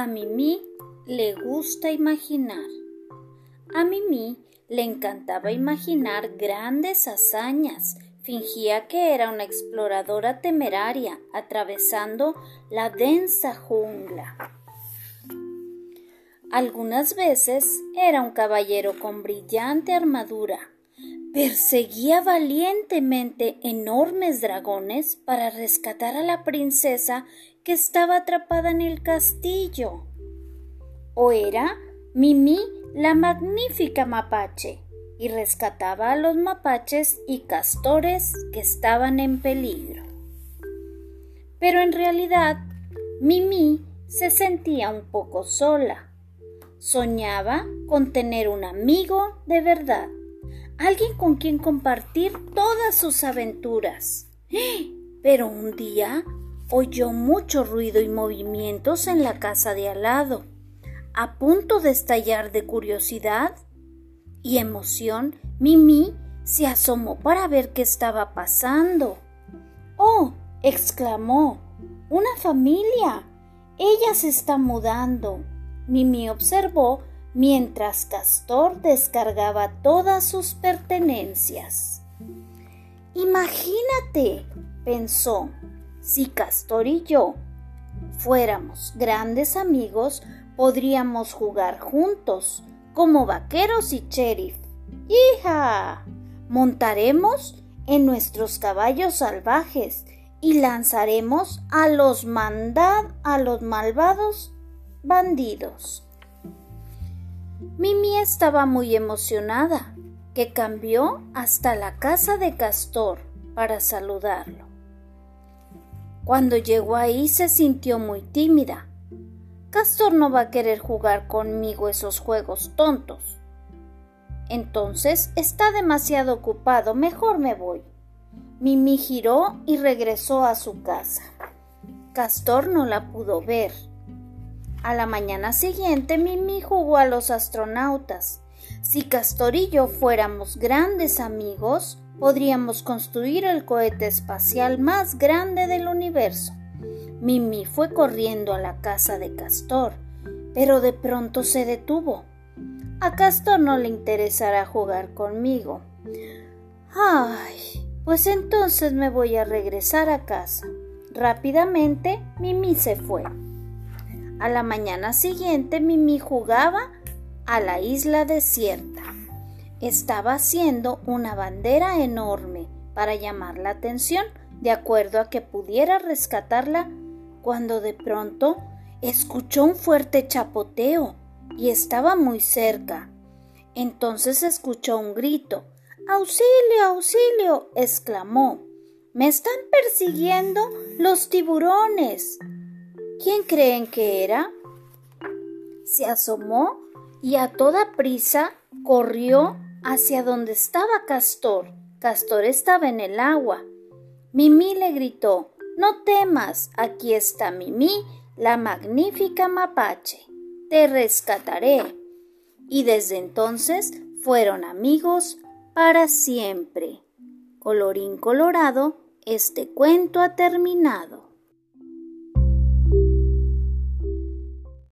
A Mimi le gusta imaginar. A Mimi le encantaba imaginar grandes hazañas. Fingía que era una exploradora temeraria atravesando la densa jungla. Algunas veces era un caballero con brillante armadura. Perseguía valientemente enormes dragones para rescatar a la princesa que estaba atrapada en el castillo. O era Mimi la magnífica mapache y rescataba a los mapaches y castores que estaban en peligro. Pero en realidad, Mimi se sentía un poco sola. Soñaba con tener un amigo de verdad, alguien con quien compartir todas sus aventuras. Pero un día oyó mucho ruido y movimientos en la casa de al lado. A punto de estallar de curiosidad y emoción, Mimi se asomó para ver qué estaba pasando. ¡Oh! exclamó. ¡Una familia! Ella se está mudando. Mimi observó mientras Castor descargaba todas sus pertenencias. Imagínate, pensó, si Castor y yo fuéramos grandes amigos, podríamos jugar juntos, como vaqueros y sheriff. ¡Hija! Montaremos en nuestros caballos salvajes y lanzaremos a los mandad a los malvados bandidos. Mimi estaba muy emocionada, que cambió hasta la casa de Castor para saludarlo. Cuando llegó ahí se sintió muy tímida. Castor no va a querer jugar conmigo esos juegos tontos. Entonces está demasiado ocupado, mejor me voy. Mimi giró y regresó a su casa. Castor no la pudo ver. A la mañana siguiente Mimi jugó a los astronautas. Si Castor y yo fuéramos grandes amigos, podríamos construir el cohete espacial más grande del universo. Mimi fue corriendo a la casa de Castor, pero de pronto se detuvo. A Castor no le interesará jugar conmigo. Ay, pues entonces me voy a regresar a casa. Rápidamente Mimi se fue. A la mañana siguiente Mimi jugaba a la isla desierta estaba haciendo una bandera enorme para llamar la atención, de acuerdo a que pudiera rescatarla, cuando de pronto escuchó un fuerte chapoteo y estaba muy cerca. Entonces escuchó un grito. ¡Auxilio, auxilio! exclamó. Me están persiguiendo los tiburones. ¿Quién creen que era? Se asomó y a toda prisa corrió hacia donde estaba Castor. Castor estaba en el agua. Mimi le gritó No temas, aquí está Mimi, la magnífica mapache. Te rescataré. Y desde entonces fueron amigos para siempre. Colorín colorado, este cuento ha terminado.